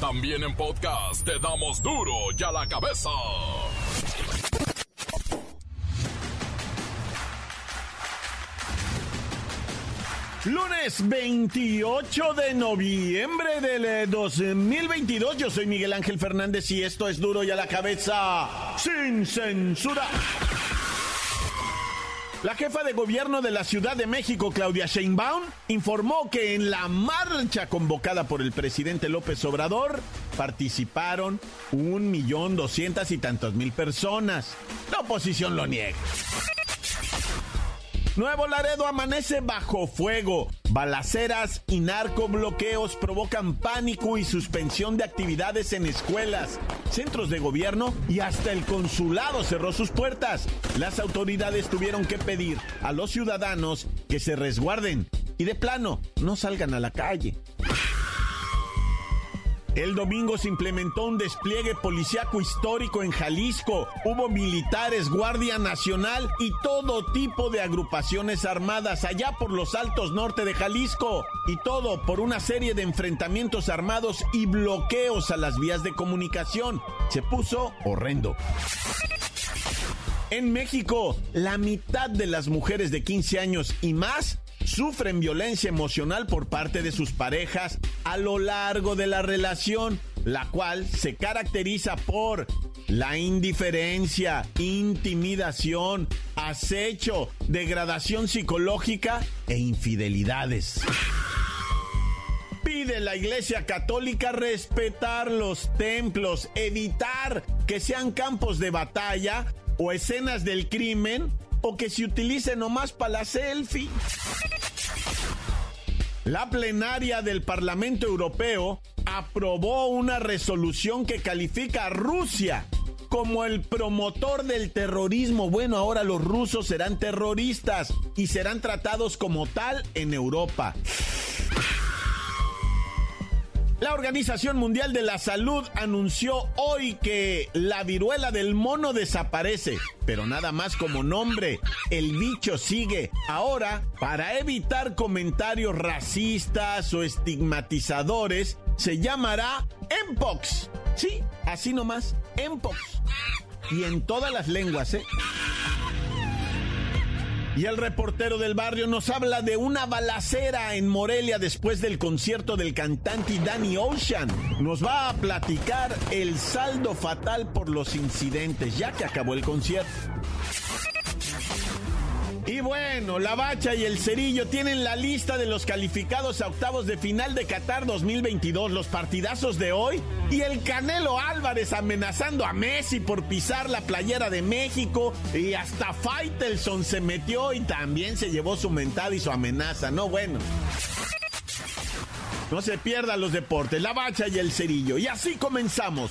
También en podcast te damos duro y a la cabeza. Lunes 28 de noviembre del 2022. Yo soy Miguel Ángel Fernández y esto es duro y a la cabeza sin censura. La jefa de gobierno de la Ciudad de México, Claudia Sheinbaum, informó que en la marcha convocada por el presidente López Obrador participaron un millón doscientas y tantos mil personas. La oposición lo niega. Nuevo Laredo amanece bajo fuego. Balaceras y narcobloqueos provocan pánico y suspensión de actividades en escuelas, centros de gobierno y hasta el consulado cerró sus puertas. Las autoridades tuvieron que pedir a los ciudadanos que se resguarden y de plano no salgan a la calle. El domingo se implementó un despliegue policiaco histórico en Jalisco. Hubo militares, Guardia Nacional y todo tipo de agrupaciones armadas allá por los altos norte de Jalisco. Y todo por una serie de enfrentamientos armados y bloqueos a las vías de comunicación. Se puso horrendo. En México, la mitad de las mujeres de 15 años y más sufren violencia emocional por parte de sus parejas a lo largo de la relación, la cual se caracteriza por la indiferencia, intimidación, acecho, degradación psicológica e infidelidades. Pide la Iglesia Católica respetar los templos, evitar que sean campos de batalla o escenas del crimen o que se utilice nomás para la selfie. La plenaria del Parlamento Europeo aprobó una resolución que califica a Rusia como el promotor del terrorismo. Bueno, ahora los rusos serán terroristas y serán tratados como tal en Europa. La Organización Mundial de la Salud anunció hoy que la viruela del mono desaparece, pero nada más como nombre, el bicho sigue. Ahora, para evitar comentarios racistas o estigmatizadores, se llamará Mpox. Sí, así nomás, Mpox. Y en todas las lenguas, ¿eh? Y el reportero del barrio nos habla de una balacera en Morelia después del concierto del cantante Danny Ocean. Nos va a platicar el saldo fatal por los incidentes, ya que acabó el concierto. Y bueno, la Bacha y el Cerillo tienen la lista de los calificados a octavos de final de Qatar 2022, los partidazos de hoy y el Canelo Álvarez amenazando a Messi por pisar la playera de México y hasta Faitelson se metió y también se llevó su mentada y su amenaza, no bueno. No se pierdan los deportes, la Bacha y el Cerillo. Y así comenzamos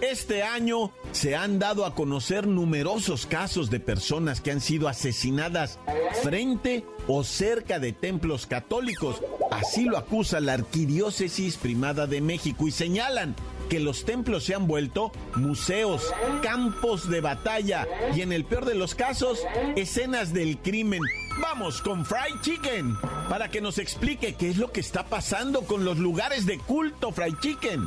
este año se han dado a conocer numerosos casos de personas que han sido asesinadas frente o cerca de templos católicos. Así lo acusa la Arquidiócesis Primada de México y señalan que los templos se han vuelto museos, campos de batalla y en el peor de los casos, escenas del crimen. Vamos con Fried Chicken para que nos explique qué es lo que está pasando con los lugares de culto Fried Chicken.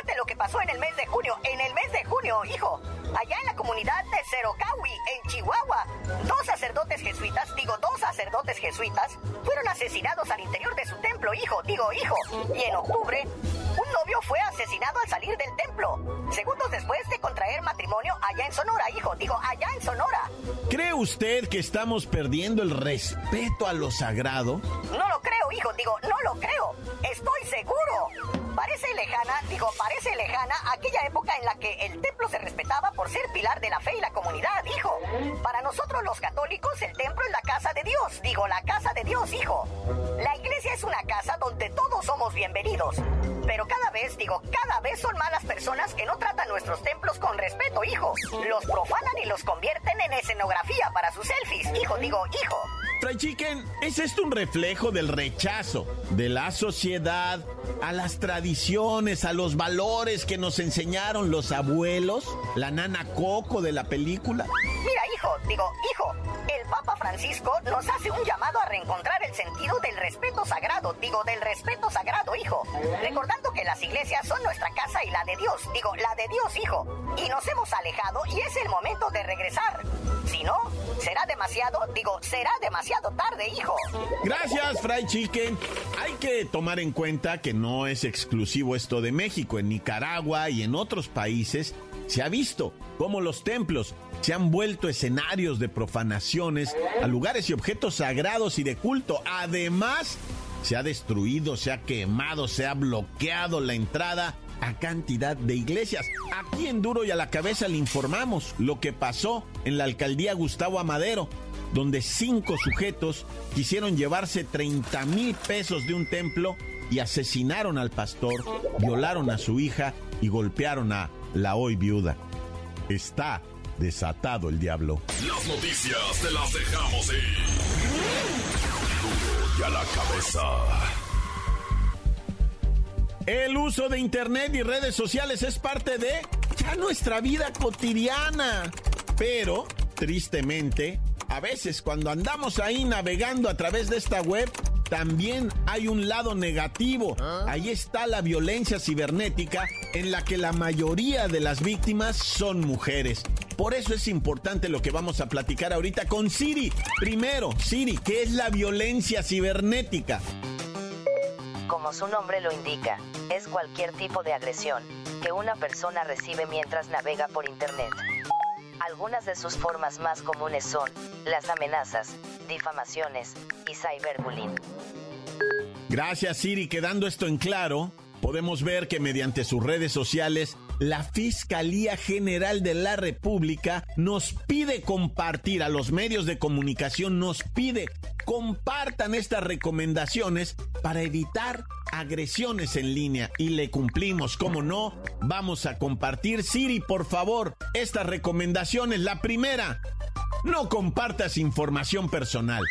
lo que pasó en el mes de junio. En el mes de junio, hijo, allá en la comunidad de Cerocawi, en Chihuahua, dos sacerdotes jesuitas, digo, dos sacerdotes jesuitas, fueron asesinados al interior de su templo, hijo, digo, hijo. Y en octubre, un novio fue asesinado al salir del templo, segundos después de contraer matrimonio allá en Sonora, hijo, digo, allá en Sonora. ¿Cree usted que estamos perdiendo el respeto a lo sagrado? No hijo, digo, no lo creo. Estoy seguro. Parece lejana, digo, parece lejana aquella época en la que el templo se respetaba por ser pilar de la fe y la comunidad, hijo. Para nosotros los católicos el templo es la casa de Dios, digo, la casa de Dios, hijo. La iglesia es una casa donde todos somos bienvenidos. Pero cada vez, digo, cada vez son más las personas que no tratan nuestros templos con respeto, hijo. Los profanan y los convierten en escenografía para sus selfies, hijo, digo, hijo. ¿Es esto un reflejo del rechazo de la sociedad a las tradiciones, a los valores que nos enseñaron los abuelos? ¿La nana Coco de la película? Mira, hijo, digo, hijo, Papa Francisco nos hace un llamado a reencontrar el sentido del respeto sagrado, digo, del respeto sagrado, hijo. Recordando que las iglesias son nuestra casa y la de Dios, digo, la de Dios, hijo. Y nos hemos alejado y es el momento de regresar. Si no, será demasiado, digo, será demasiado tarde, hijo. Gracias, Fry Chicken. Hay que tomar en cuenta que no es exclusivo esto de México. En Nicaragua y en otros países se ha visto cómo los templos se han vuelto escenarios de profanaciones a lugares y objetos sagrados y de culto. Además, se ha destruido, se ha quemado, se ha bloqueado la entrada a cantidad de iglesias. Aquí en Duro y a la cabeza le informamos lo que pasó en la alcaldía Gustavo Amadero, donde cinco sujetos quisieron llevarse 30 mil pesos de un templo y asesinaron al pastor, violaron a su hija y golpearon a la hoy viuda. Está desatado el diablo. Las noticias te las dejamos ir. Duro y a la cabeza. El uso de Internet y redes sociales es parte de ya nuestra vida cotidiana. Pero, tristemente, a veces cuando andamos ahí navegando a través de esta web, también hay un lado negativo. Ahí está la violencia cibernética en la que la mayoría de las víctimas son mujeres. Por eso es importante lo que vamos a platicar ahorita con Siri. Primero, Siri, ¿qué es la violencia cibernética? Como su nombre lo indica, es cualquier tipo de agresión que una persona recibe mientras navega por Internet. Algunas de sus formas más comunes son las amenazas, difamaciones y cyberbullying. Gracias Siri, quedando esto en claro, podemos ver que mediante sus redes sociales, la Fiscalía General de la República nos pide compartir a los medios de comunicación, nos pide compartan estas recomendaciones para evitar agresiones en línea y le cumplimos, como no, vamos a compartir. Siri, por favor, estas recomendaciones. La primera, no compartas información personal.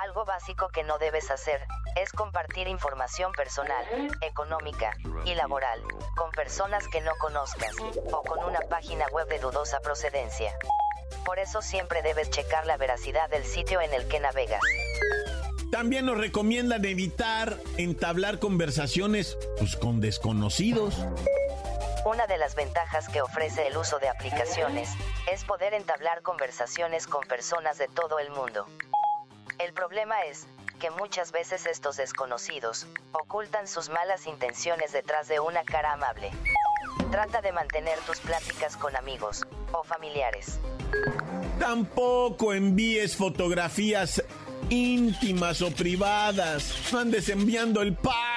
Algo básico que no debes hacer es compartir información personal, económica y laboral con personas que no conozcas o con una página web de dudosa procedencia. Por eso siempre debes checar la veracidad del sitio en el que navegas. También nos recomiendan evitar entablar conversaciones pues, con desconocidos. Una de las ventajas que ofrece el uso de aplicaciones es poder entablar conversaciones con personas de todo el mundo. El problema es que muchas veces estos desconocidos ocultan sus malas intenciones detrás de una cara amable. Trata de mantener tus pláticas con amigos o familiares. Tampoco envíes fotografías íntimas o privadas. Andes enviando el pack.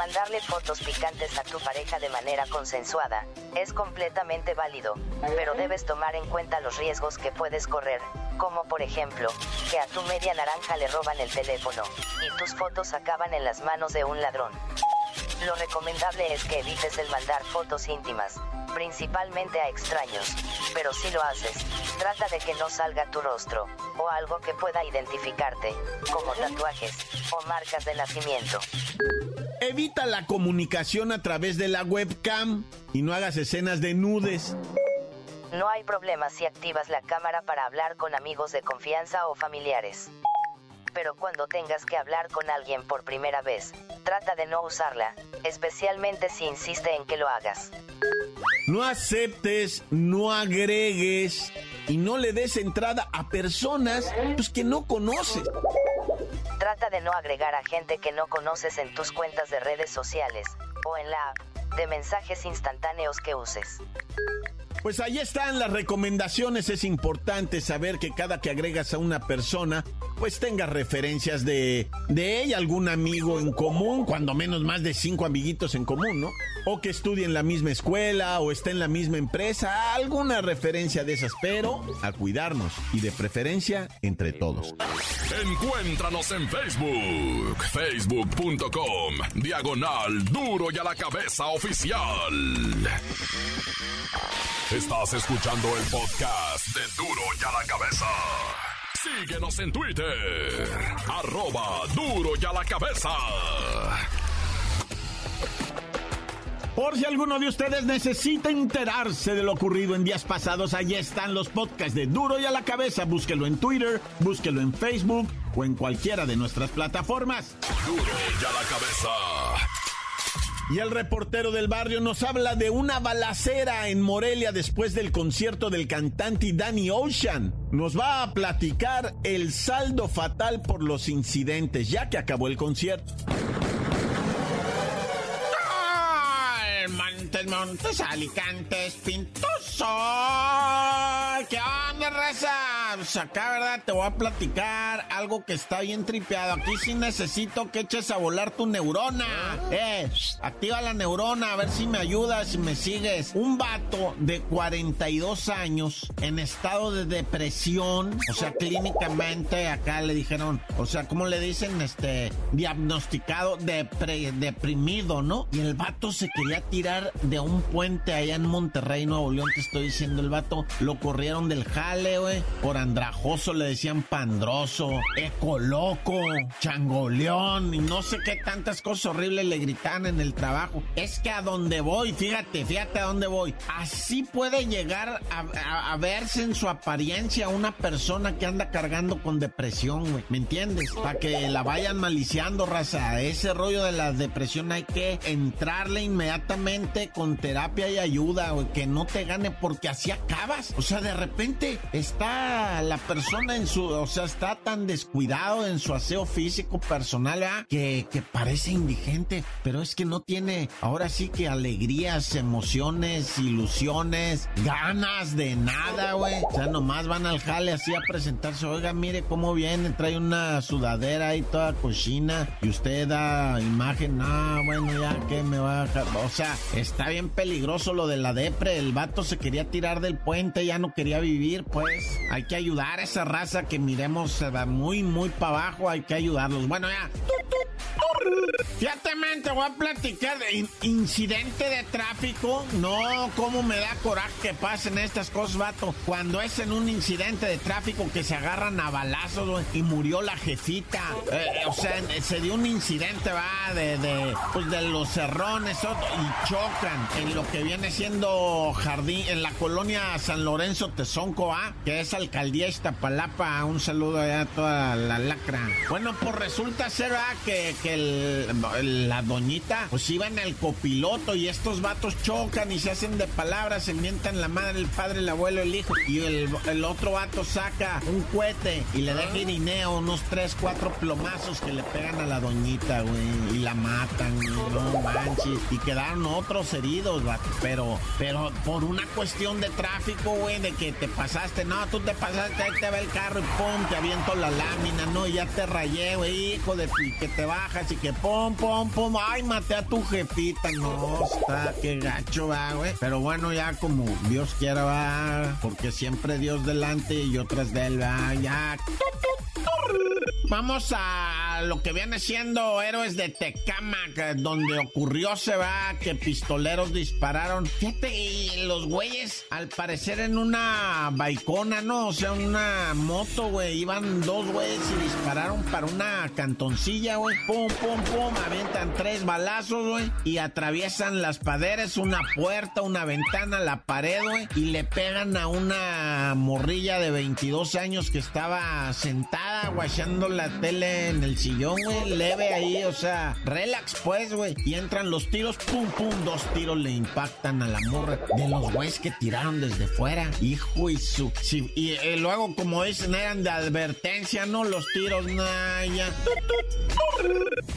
Mandarle fotos picantes a tu pareja de manera consensuada es completamente válido, pero debes tomar en cuenta los riesgos que puedes correr, como por ejemplo, que a tu media naranja le roban el teléfono y tus fotos acaban en las manos de un ladrón. Lo recomendable es que evites el mandar fotos íntimas, principalmente a extraños, pero si lo haces, trata de que no salga tu rostro, o algo que pueda identificarte, como tatuajes, o marcas de nacimiento. Evita la comunicación a través de la webcam y no hagas escenas de nudes. No hay problema si activas la cámara para hablar con amigos de confianza o familiares. Pero cuando tengas que hablar con alguien por primera vez, trata de no usarla, especialmente si insiste en que lo hagas. No aceptes, no agregues y no le des entrada a personas pues, que no conoces. De no agregar a gente que no conoces en tus cuentas de redes sociales o en la app de mensajes instantáneos que uses. Pues ahí están las recomendaciones. Es importante saber que cada que agregas a una persona, pues tenga referencias de, de ella, algún amigo en común, cuando menos más de cinco amiguitos en común, ¿no? O que estudie en la misma escuela o esté en la misma empresa, alguna referencia de esas, pero a cuidarnos y de preferencia entre todos. Encuéntranos en Facebook, facebook.com, diagonal duro y a la cabeza oficial. Estás escuchando el podcast de Duro y a la Cabeza. Síguenos en Twitter. Arroba Duro y a la Cabeza. Por si alguno de ustedes necesita enterarse de lo ocurrido en días pasados, allí están los podcasts de Duro y a la Cabeza. Búsquelo en Twitter, búsquelo en Facebook o en cualquiera de nuestras plataformas. Duro y a la Cabeza. Y el reportero del barrio nos habla de una balacera en Morelia después del concierto del cantante Danny Ocean. Nos va a platicar el saldo fatal por los incidentes, ya que acabó el concierto. Montes, Montes. ¿Qué onda, raza? Pues acá, ¿verdad? Te voy a platicar algo que está bien tripeado. Aquí sí necesito que eches a volar tu neurona. Eh, activa la neurona, a ver si me ayudas, si me sigues. Un vato de 42 años en estado de depresión, o sea, clínicamente acá le dijeron, o sea, ¿cómo le dicen? Este, diagnosticado depre- deprimido, ¿no? Y el vato se quería tirar de un puente allá en Monterrey, Nuevo León, te estoy diciendo, el vato lo corrieron del jale, güey, por andrajoso, le decían pandroso, ecoloco, changoleón, y no sé qué tantas cosas horribles le gritaban en el trabajo. Es que a donde voy, fíjate, fíjate a dónde voy, así puede llegar a, a- verse en su apariencia una persona que anda cargando con depresión, güey, ¿me entiendes? Para que la vayan maliciando, raza, ese rollo de la depresión hay que entrarle inmediatamente con terapia y ayuda, güey, que no te gane porque así acabas. O sea, de repente está la persona en su, o sea, está tan descuidado en su aseo físico personal. Que, que parece indigente, pero es que no tiene ahora sí que alegrías, emociones, ilusiones, ganas de nada, güey. O sea, nomás van al jale así a presentarse. Oiga, mire cómo viene, trae una sudadera ahí toda cochina y usted da imagen. Ah, bueno, ya que me va a dejar. O sea, está bien peligroso lo de la depre. El vato se quería tirar del puente, ya no quería vivir, pues. Hay que ayudar a esa raza que miremos muy, muy para abajo. Hay que ayudarlos. Bueno, ya. Fíjate, voy a platicar de in- incidente de tráfico. No, cómo me da coraje que pasen estas cosas, vato. Cuando es en un incidente de tráfico que se agarran a balazos, y murió la jefita. Eh, o sea, se dio un incidente, va, de, de, pues de los cerrones y chocan en lo que viene siendo jardín, en la colonia San Lorenzo Tezonco, ¿ah? Que es alcaldía Iztapalapa. Un saludo allá a toda la lacra. Bueno, pues resulta ser, ¿verdad? Que, que el- la doñita, pues iba en el copiloto y estos vatos chocan y se hacen de palabras, se mientan la madre, el padre, el abuelo, el hijo. Y el, el otro vato saca un cohete y le deja irineo, unos tres, cuatro plomazos que le pegan a la doñita, güey. Y la matan, güey, no manches. Y quedaron otros heridos, vato. Pero, pero por una cuestión de tráfico, güey, de que te pasaste, no, tú te pasaste, ahí te va el carro y pum, te aviento la lámina, no, y ya te rayé, güey, hijo de pi- que te bajas y que pum, pum, pum, ay, maté a tu jefita, no, está, qué gacho, va, güey. Pero bueno, ya como Dios quiera, va, porque siempre Dios delante y yo tras de él, va, ya. Vamos a lo que viene siendo Héroes de Tecamac, donde ocurrió se va que pistoleros dispararon. Fíjate, y los güeyes, al parecer en una baicona, ¿no? O sea, una moto, güey. Iban dos güeyes y dispararon para una cantoncilla, güey. Pum, pum, pum. Avientan tres balazos, güey. Y atraviesan las paredes, una puerta, una ventana, la pared, güey. Y le pegan a una morrilla de 22 años que estaba sentada, guachando la tele en el sillón, güey, leve ahí, o sea, relax pues, güey. Y entran los tiros, pum, pum, dos tiros le impactan a la morra de los güeyes que tiraron desde fuera. Hijo y su... y eh, luego, como dicen, eran de advertencia, ¿no? Los tiros, nah, ya.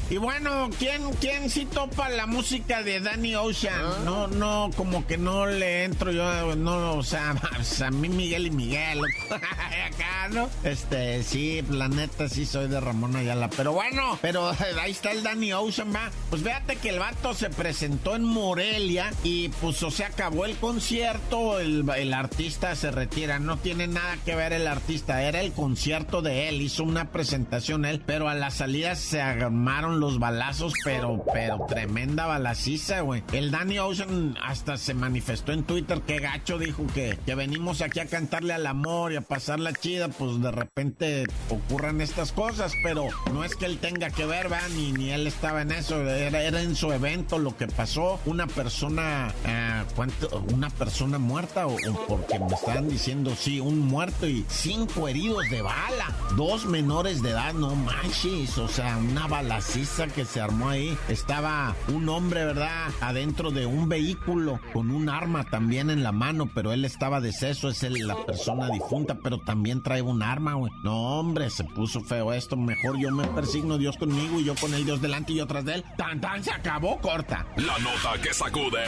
Y bueno, ¿quién, quién sí topa la música de Danny Ocean? ¿Ah? No, no, como que no le entro yo, no, o sea, a mí Miguel y Miguel, acá, ¿no? Este, sí, la neta sí soy de Ramón Ayala, pero bueno, pero ahí está el Danny Ocean, va. Pues véate que el vato se presentó en Morelia y pues, o se acabó el concierto, el, el artista se retira, no tiene nada que ver el artista, era el concierto de él, hizo una presentación él, pero a la salida se armaron los balazos, pero, pero tremenda balaciza, güey. El Danny Ocean hasta se manifestó en Twitter que gacho dijo que, que venimos aquí a cantarle al amor y a pasar la chida, pues de repente ocurran estas cosas, pero no es que él tenga que ver, va, ni, ni él estaba en eso, era, en su evento lo que pasó, una persona, uh, ¿cuánto? Una persona muerta o, porque me estaban diciendo, sí, un muerto y cinco heridos de bala, dos menores de edad, no manches, o sea, una balaciza que se armó ahí. Estaba un hombre, ¿verdad? Adentro de un vehículo con un arma también en la mano, pero él estaba deceso, es él, la persona difunta, pero también trae un arma, güey. No, hombre, se puso feo esto. Mejor yo me persigno Dios conmigo y yo con el Dios delante y yo tras de él. Tan tan se acabó, corta. La nota que sacude.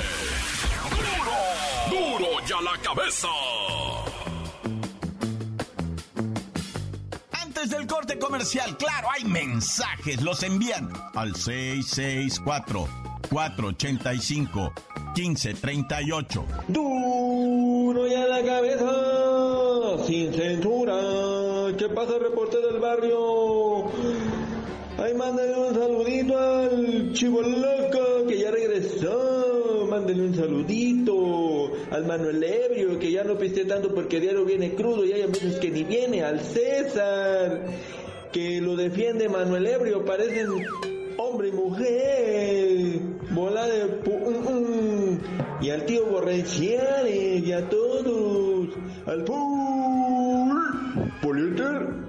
¡Duro! ¡Duro ya la cabeza! del corte comercial, claro, hay mensajes, los envían al 664-485-1538. Duro y a la cabeza, sin censura. ¿Qué pasa, reporte del barrio? Ay, mándale un saludito al chivo loco que ya regresó. Mándale un saludito al Manuel Ebrio que ya no piste tanto porque diario viene crudo y hay veces que ni viene. Al César que lo defiende Manuel Ebrio. Parecen hombre y mujer. Bola de... Mm, mm. Y al tío Borrenciales y a todos. Al Tatán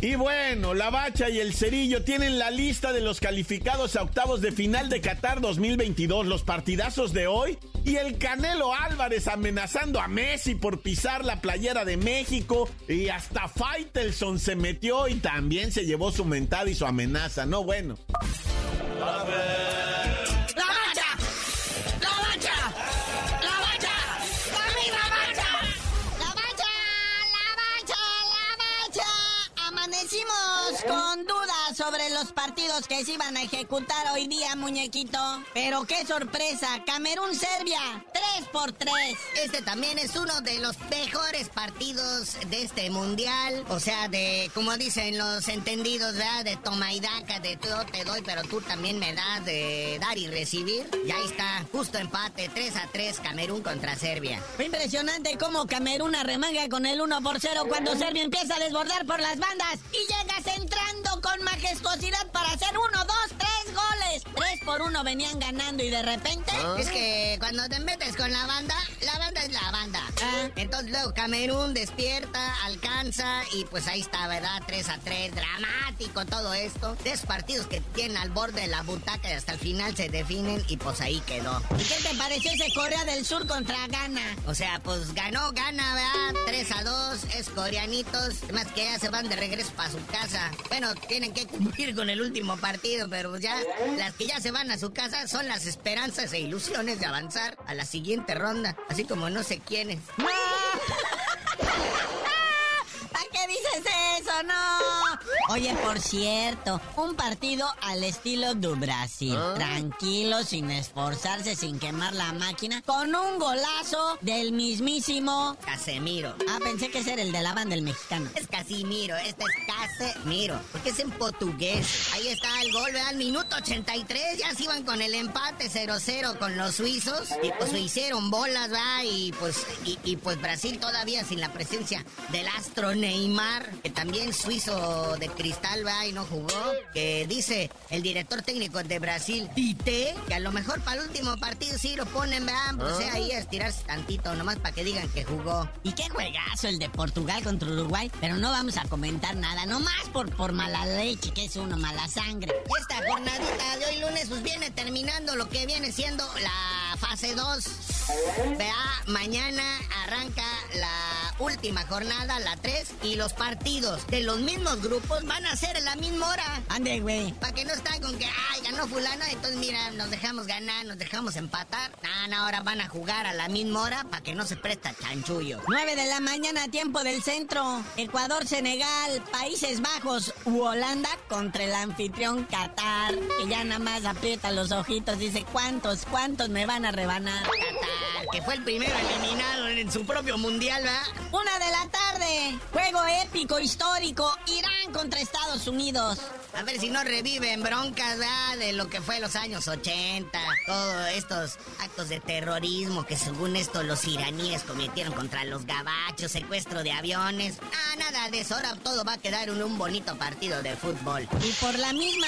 Y bueno, la Bacha y el Cerillo tienen la lista de los calificados a octavos de final de Qatar 2022, los partidazos de hoy. Y el Canelo Álvarez amenazando a Messi por pisar la playera de México. Y hasta Faitelson se metió y también se llevó su mentada y su amenaza. No, bueno. Con dudas sobre los partidos que se iban a ejecutar hoy día, muñequito. Pero qué sorpresa, Camerún-Serbia, 3 por 3. Este también es uno de los mejores partidos de este mundial. O sea, de, como dicen los entendidos, ¿verdad? De toma y daca, de todo te doy, pero tú también me das de dar y recibir. Y ahí está, justo empate, 3 a 3, Camerún contra Serbia. Impresionante cómo Camerún arremanga con el 1 por 0 cuando Serbia empieza a desbordar por las bandas y llega centrando con majestuosidad para hacer 1, 2, 3 goles. 3 por 1 venían ganando y de repente... ¿Ah? Es que cuando te metes con la banda, la banda es la banda. Ah. Entonces luego Camerún despierta, alcanza y pues ahí está, ¿verdad? 3 a 3, dramático todo esto. Tres partidos que tienen al borde de la butaca y hasta el final se definen y pues ahí quedó. ¿Y qué te pareció ese Corea del Sur contra Ghana? O sea, pues ganó, gana, ¿verdad? 3 a 2, es coreanitos, más que ya se van de regreso para su casa. Bueno, tienen que cumplir con el último partido, pero ya las que ya se van a su casa son las esperanzas e ilusiones de avanzar a la siguiente ronda, así como no sé quiénes. ¿A qué dices eso? No. Oye, por cierto, un partido al estilo do Brasil. Ah. Tranquilo, sin esforzarse, sin quemar la máquina, con un golazo del mismísimo. Casemiro. Ah, pensé que ese era el de la banda del mexicano. Es Casimiro, este es Casemiro, porque es en portugués. Ahí está el gol, ¿verdad? Al minuto 83 ya se iban con el empate 0-0 con los suizos. Y pues se hicieron bolas, ¿verdad? Y pues, y, y, pues Brasil todavía sin la presencia del astro Neymar, que también suizo de cristal, ¿verdad? Y no jugó. Que dice el director técnico de Brasil, Tite, que a lo mejor para el último partido sí lo ponen, ¿verdad? Pues sea, ahí estirarse tantito, nomás para que digan que jugó. Y qué juegazo el de Portugal contra Uruguay, pero no vamos a comentar nada, nomás por, por mala leche, que es uno, mala sangre. Esta jornadita de hoy lunes pues viene terminando lo que viene siendo la fase 2. Vea, mañana arranca la última jornada, la 3, y los partidos de los mismos grupos van a ser a la misma hora. Ande, güey. Para que no están con que, ay, ganó fulano, entonces mira, nos dejamos ganar, nos dejamos empatar. No, no, ahora van a jugar a la misma hora para que no se presta chanchullo. 9 de la mañana, tiempo del centro. Ecuador, Senegal, Países Bajos u Holanda contra el anfitrión Qatar. Que ya nada más aprieta los ojitos, dice, ¿cuántos, cuántos me van a rebanar? Que fue el primero eliminado en su propio mundial, ¿verdad? Una de la tarde, juego épico, histórico, Irán contra Estados Unidos. A ver si no reviven broncas, ¿verdad? De lo que fue los años 80. Todos estos actos de terrorismo que según esto los iraníes cometieron contra los gabachos, secuestro de aviones. Ah, nada de eso. Ahora todo va a quedar en un bonito partido de fútbol. Y por la misma,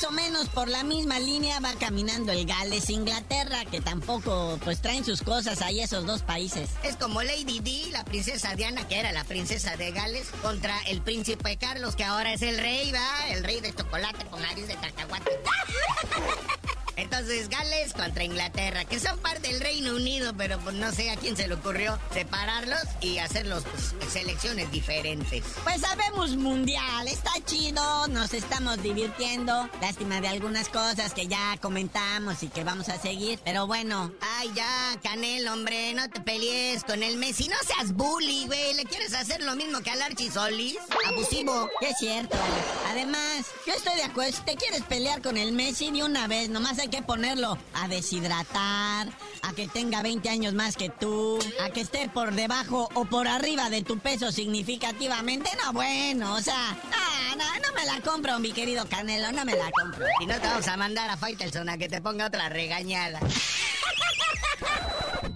más o menos por la misma línea va caminando el Gales, Inglaterra, que tampoco pues traen sus cosas ahí esos dos países. Es como Lady Di, la princesa Diana, que era la princesa de Gales, contra el príncipe Carlos, que ahora es el rey, ¿va? El rey de chocolate con nariz de cacahuate. Entonces, Gales contra Inglaterra, que son parte del Reino Unido, pero pues no sé a quién se le ocurrió separarlos y hacerlos pues, selecciones diferentes. Pues sabemos mundial, está chido, nos estamos divirtiendo. Lástima de algunas cosas que ya comentamos y que vamos a seguir, pero bueno. Ay, ya, Canel, hombre, no te pelees con el Messi, no seas bully, güey. ¿Le quieres hacer lo mismo que al Archie Solís? Abusivo. Es cierto. Además, yo estoy de acuerdo, si te quieres pelear con el Messi de una vez, nomás hay que ponerlo a deshidratar, a que tenga 20 años más que tú, a que esté por debajo o por arriba de tu peso significativamente. No, bueno, o sea, no, no, me la compro, mi querido Canelo, no me la compro. Y no te vamos a mandar a Faitelson a que te ponga otra regañada.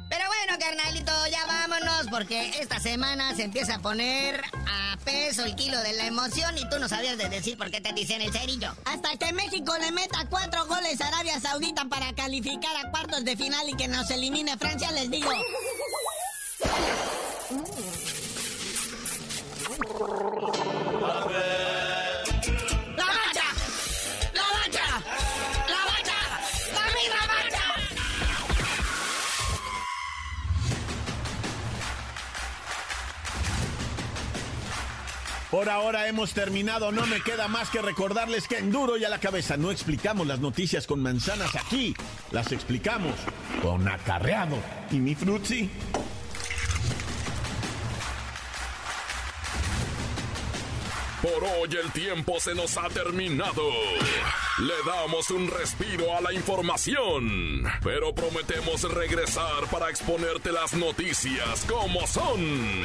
Pero bueno, carnalito, ya vámonos porque esta semana se empieza a poner peso el kilo de la emoción y tú no sabías de decir por qué te dicen el cerillo. Hasta que México le meta cuatro goles a Arabia Saudita para calificar a cuartos de final y que nos elimine Francia, les digo. Por ahora hemos terminado, no me queda más que recordarles que en duro y a la cabeza no explicamos las noticias con manzanas aquí, las explicamos con acarreado. ¿Y mi frutzi? Por hoy el tiempo se nos ha terminado. Le damos un respiro a la información, pero prometemos regresar para exponerte las noticias como son.